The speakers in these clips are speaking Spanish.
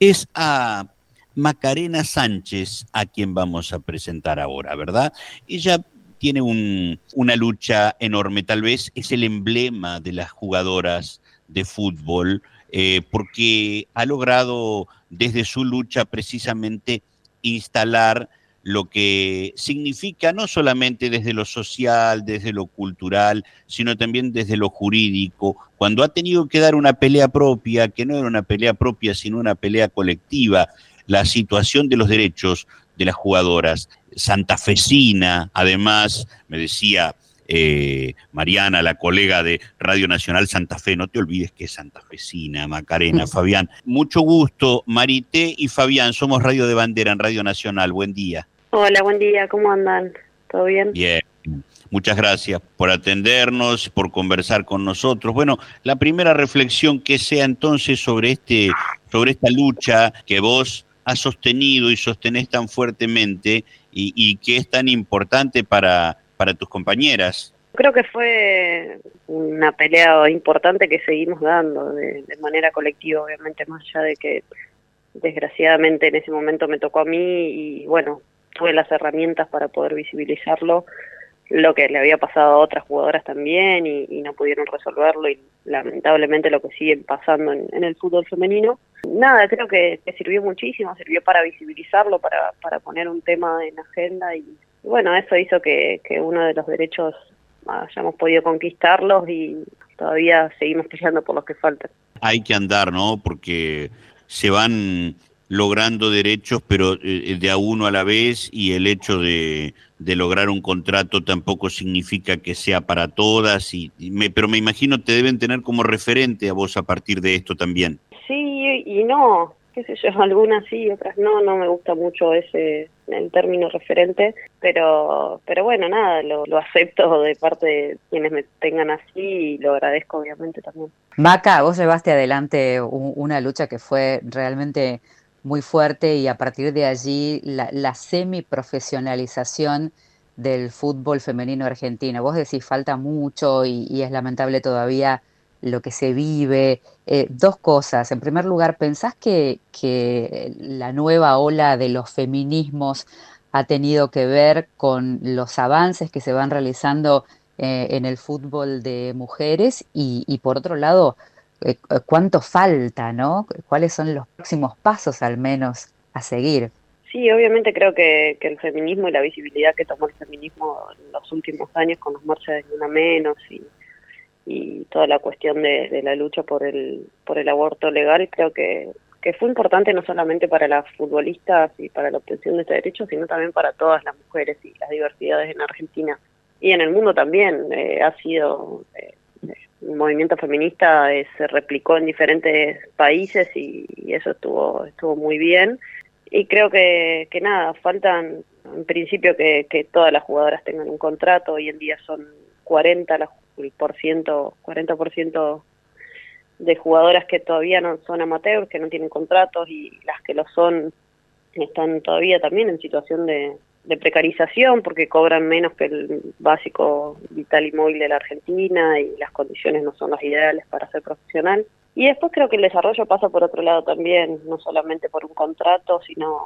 es a Macarena Sánchez, a quien vamos a presentar ahora, ¿verdad? Ella tiene una lucha enorme, tal vez es el emblema de las jugadoras de fútbol, eh, porque ha logrado desde su lucha precisamente instalar lo que significa no solamente desde lo social, desde lo cultural, sino también desde lo jurídico, cuando ha tenido que dar una pelea propia, que no era una pelea propia, sino una pelea colectiva, la situación de los derechos de las jugadoras. Santafesina, además, me decía eh, Mariana, la colega de Radio Nacional Santa Fe, no te olvides que es santafesina, Macarena, Fabián. Mucho gusto, Marité y Fabián, somos Radio de Bandera en Radio Nacional, buen día. Hola, buen día, ¿cómo andan? ¿Todo bien? Bien. Muchas gracias por atendernos, por conversar con nosotros. Bueno, la primera reflexión que sea entonces sobre este, sobre esta lucha que vos has sostenido y sostenés tan fuertemente y, y que es tan importante para, para tus compañeras? Creo que fue una pelea importante que seguimos dando de, manera colectiva, obviamente, más allá de que desgraciadamente en ese momento me tocó a mí y bueno, tuve las herramientas para poder visibilizarlo, lo que le había pasado a otras jugadoras también y, no pudieron resolverlo y lamentablemente lo que siguen pasando en, el fútbol femenino. Nada, creo que, sirvió muchísimo, sirvió para visibilizarlo, para, para poner un tema en agenda y bueno, eso hizo que, uno de los derechos hayamos podido conquistarlos y todavía seguimos peleando por los que faltan. Hay que andar, ¿no? Porque se van logrando derechos, pero eh, de a uno a la vez, y el hecho de, lograr un contrato tampoco significa que sea para todas, y, me, pero me imagino te deben tener como referente a vos a partir de esto también. Sí y no, qué sé yo, algunas sí, otras no, no me gusta mucho ese el término referente, pero pero bueno, nada, lo, acepto de parte de quienes me tengan así y lo agradezco obviamente también. Maca, vos llevaste adelante una lucha que fue realmente muy fuerte y a partir de allí la, la semi-profesionalización del fútbol femenino argentino. Vos decís falta mucho y es lamentable todavía lo que se vive. Eh, dos cosas. En primer lugar, ¿pensás que, que la nueva ola de los feminismos ha tenido que ver con los avances que se van realizando eh, en el fútbol de mujeres? Y, por otro lado, eh, ¿cuánto falta, no? ¿Cuáles son los próximos pasos al menos a seguir? Sí, obviamente creo que, el feminismo y la visibilidad que tomó el feminismo en los últimos años con las marchas de Una Menos y toda la cuestión de, la lucha por el, por el aborto legal, creo que, que fue importante no solamente para las futbolistas y para la obtención de este derecho, sino también para todas las mujeres y las diversidades en Argentina. Y en el mundo también eh, ha sido, eh, un movimiento feminista eh, se replicó en diferentes países y, eso estuvo, estuvo muy bien. Y creo que, que nada, faltan en principio que, que todas las jugadoras tengan un contrato, hoy en día son 40 las el por ciento, 40% de jugadoras que todavía no son amateurs, que no tienen contratos y las que lo son están todavía también en situación de, precarización porque cobran menos que el básico vital y móvil de la Argentina y las condiciones no son las ideales para ser profesional. Y después creo que el desarrollo pasa por otro lado también, no solamente por un contrato, sino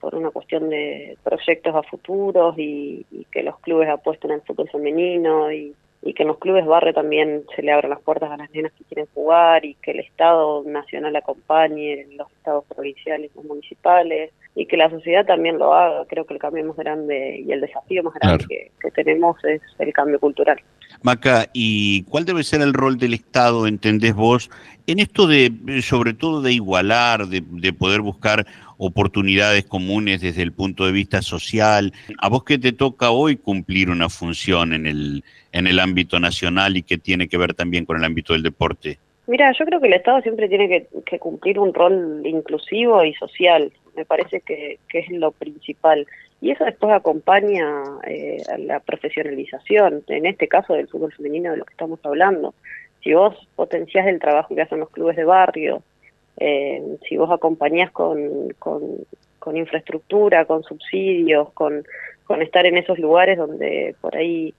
por una cuestión de proyectos a futuros y, y que los clubes apuesten al fútbol femenino y y que en los clubes barrio también se le abran las puertas a las nenas que quieren jugar y que el Estado nacional acompañe, los estados provinciales, los municipales y que la sociedad también lo haga. Creo que el cambio más grande y el desafío más grande que, que, tenemos es el cambio cultural. Maca, ¿y cuál debe ser el rol del Estado, entendés vos, en esto de, sobre todo, de igualar, de, de poder buscar oportunidades comunes desde el punto de vista social. ¿A vos qué te toca hoy cumplir una función en el, en el ámbito nacional y que tiene que ver también con el ámbito del deporte? Mira, yo creo que el Estado siempre tiene que, cumplir un rol inclusivo y social. Me parece que, es lo principal. Y eso después acompaña eh, a la profesionalización, en este caso del fútbol femenino de lo que estamos hablando. Si vos potenciás el trabajo que hacen los clubes de barrio, eh, si vos acompañás con, infraestructura, con subsidios, con estar en esos lugares donde por ahí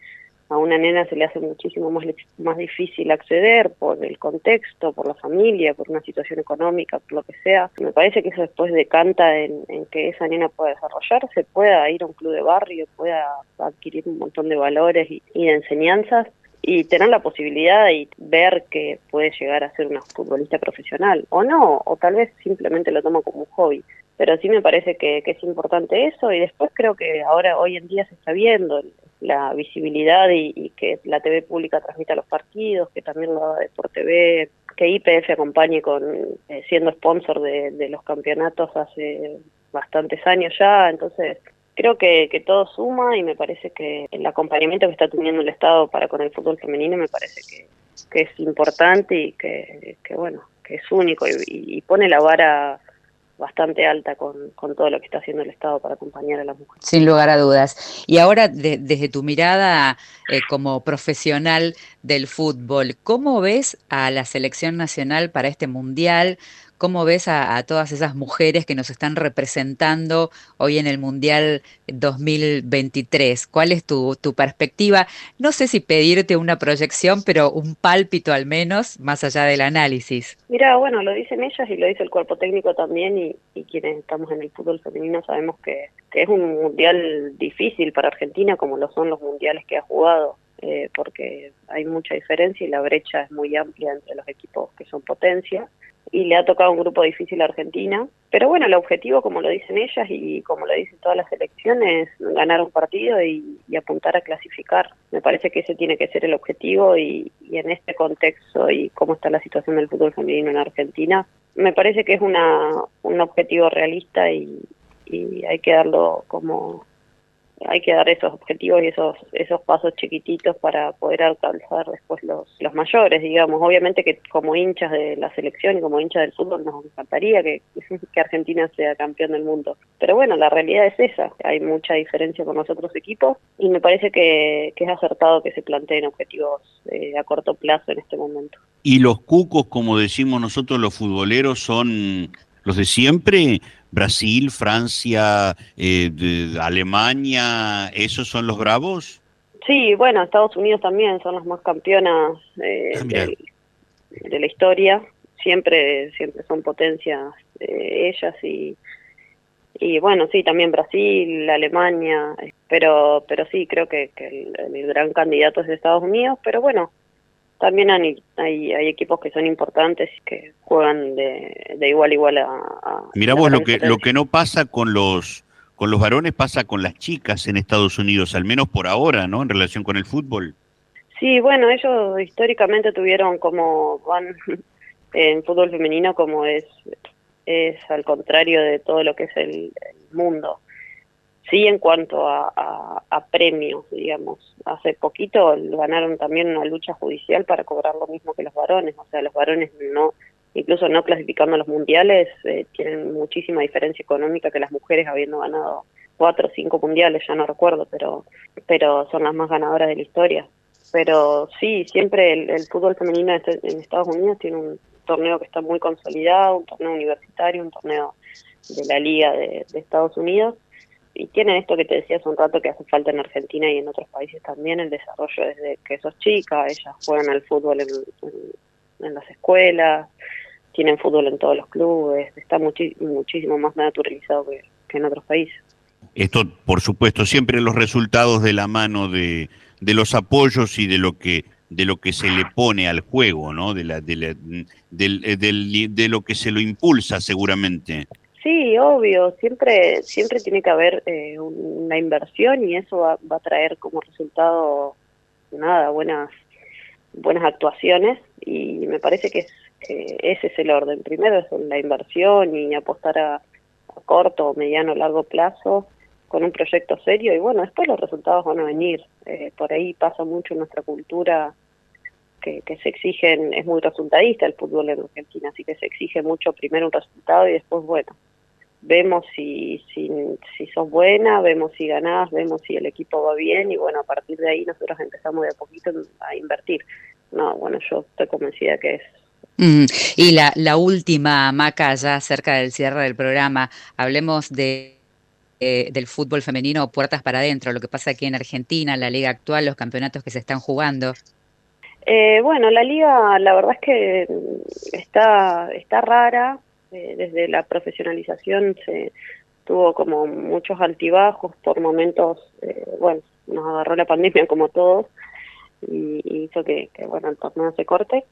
a una nena se le hace muchísimo más, más difícil acceder por el contexto, por la familia, por una situación económica, por lo que sea. Me parece que eso después decanta en, en que esa nena pueda desarrollarse, pueda ir a un club de barrio, pueda adquirir un montón de valores y, y de enseñanzas y tener la posibilidad de ver que puede llegar a ser una futbolista profesional o no, o tal vez simplemente lo toma como un hobby. Pero sí me parece que, que es importante eso y después creo que ahora hoy en día se está viendo la visibilidad y, que la TV pública transmita los partidos, que también lo haga por TV, que IPF acompañe con eh, siendo sponsor de, los campeonatos hace bastantes años ya, entonces creo que, todo suma y me parece que el acompañamiento que está teniendo el Estado para con el fútbol femenino me parece que, que es importante y que, que bueno, que es único y pone la vara bastante alta con, con, todo lo que está haciendo el Estado para acompañar a las mujeres. Sin lugar a dudas. Y ahora, de, desde tu mirada eh, como profesional del fútbol, ¿cómo ves a la selección nacional para este Mundial? ¿Cómo ves a, todas esas mujeres que nos están representando hoy en el Mundial 2023? ¿Cuál es tu, tu, perspectiva? No sé si pedirte una proyección, pero un pálpito al menos, más allá del análisis. Mira, bueno, lo dicen ellas y lo dice el cuerpo técnico también y, y quienes estamos en el fútbol femenino sabemos que, que es un mundial difícil para Argentina como lo son los mundiales que ha jugado. Eh, porque hay mucha diferencia y la brecha es muy amplia entre los equipos que son potencia y le ha tocado un grupo difícil a Argentina. Pero bueno, el objetivo, como lo dicen ellas y como lo dicen todas las elecciones, es ganar un partido y, apuntar a clasificar. Me parece que ese tiene que ser el objetivo y, y, en este contexto y cómo está la situación del fútbol femenino en Argentina, me parece que es una, un objetivo realista y hay que darlo como hay que dar esos objetivos y esos esos pasos chiquititos para poder alcanzar después los los mayores digamos. Obviamente que como hinchas de la selección y como hinchas del fútbol nos encantaría que, que Argentina sea campeón del mundo. Pero bueno la realidad es esa. Hay mucha diferencia con los otros equipos y me parece que, que es acertado que se planteen objetivos eh, a corto plazo en este momento. Y los cucos como decimos nosotros los futboleros son los de siempre Brasil, Francia, eh, de Alemania, ¿esos son los bravos? Sí, bueno, Estados Unidos también son las más campeonas eh, ah, de, de, la historia. Siempre, siempre son potencias eh, ellas y y bueno, sí, también Brasil, Alemania, pero pero sí, creo que, que el, el gran candidato es Estados Unidos, pero bueno, también hay, hay, hay, equipos que son importantes y que juegan de, de igual a igual a, a Mira vos, lo que, lo que no pasa con los con los varones pasa con las chicas en Estados Unidos, al menos por ahora, ¿no? En relación con el fútbol. Sí, bueno, ellos históricamente tuvieron como van en fútbol femenino como es es al contrario de todo lo que es el, el mundo sí en cuanto a, premios, digamos. Hace poquito ganaron también una lucha judicial para cobrar lo mismo que los varones, o sea, los varones no, incluso no clasificando a los mundiales, eh, tienen muchísima diferencia económica que las mujeres habiendo ganado cuatro o cinco mundiales, ya no recuerdo, pero, pero son las más ganadoras de la historia. Pero sí, siempre el, el fútbol femenino en Estados Unidos tiene un torneo que está muy consolidado, un torneo universitario, un torneo de la Liga de Estados Unidos, y tienen esto que te decía hace un rato que hace falta en Argentina y en otros países también, el desarrollo desde que sos chica, ellas juegan al fútbol en, las escuelas, tienen fútbol en todos los clubes, está muchísimo más naturalizado que, en otros países. Esto, por supuesto, siempre los resultados de la mano de, de los apoyos y de lo que de lo que se le pone al juego, ¿no? De la, de, la, del, de lo que se lo impulsa seguramente. Sí, obvio, siempre siempre tiene que haber eh, una inversión y eso va, va, a traer como resultado nada buenas buenas actuaciones y me parece que, es, ese es el orden. Primero es la inversión y apostar a, a corto, mediano, largo plazo con un proyecto serio y bueno, después los resultados van a venir. Eh, por ahí pasa mucho en nuestra cultura que, que, se exigen, es muy resultadista el fútbol en Argentina, así que se exige mucho primero un resultado y después, bueno, vemos si, si, si sos buena, vemos si ganás, vemos si el equipo va bien y bueno, a partir de ahí nosotros empezamos de a poquito a invertir. No, bueno, yo estoy convencida que es Mm, y la, la última, Maca, ya cerca del cierre del programa, hablemos de eh, del fútbol femenino puertas para adentro, lo que pasa aquí en Argentina, la liga actual, los campeonatos que se están jugando. Eh, bueno, la liga, la verdad es que está, está rara. Eh, desde la profesionalización se tuvo como muchos altibajos por momentos, eh, bueno, nos agarró la pandemia como todos y, hizo que, bueno, el torneo se corte.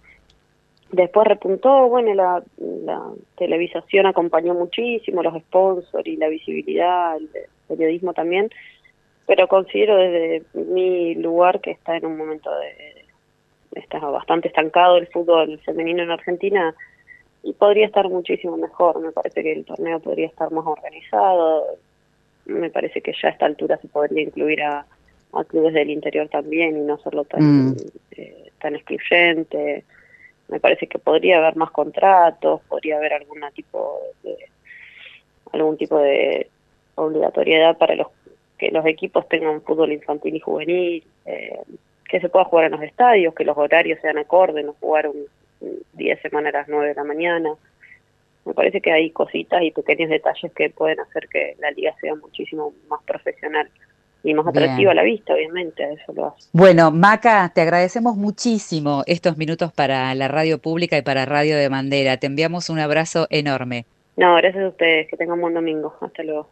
Después repuntó, bueno, la, la televisación acompañó muchísimo, los sponsors y la visibilidad, el periodismo también, pero considero desde mi lugar que está en un momento de, está bastante estancado el fútbol femenino en Argentina y podría estar muchísimo mejor. Me parece que el torneo podría estar más organizado. Me parece que ya a esta altura se podría incluir a, clubes del interior también y no hacerlo tan, mm. eh, tan excluyente. Me parece que podría haber más contratos, podría haber alguna tipo de, algún tipo de obligatoriedad para los que los equipos tengan fútbol infantil y juvenil. Eh, que se pueda jugar en los estadios, que los horarios sean acordes, no jugar un, día de semana a las 9 de la mañana. Me parece que hay cositas y pequeños detalles que pueden hacer que la liga sea muchísimo más profesional y más atractiva a la vista, obviamente, eso lo hace. Bueno, Maca, te agradecemos muchísimo estos minutos para la radio pública y para Radio de Bandera. Te enviamos un abrazo enorme. No, gracias a ustedes, que tengan un buen domingo. Hasta luego.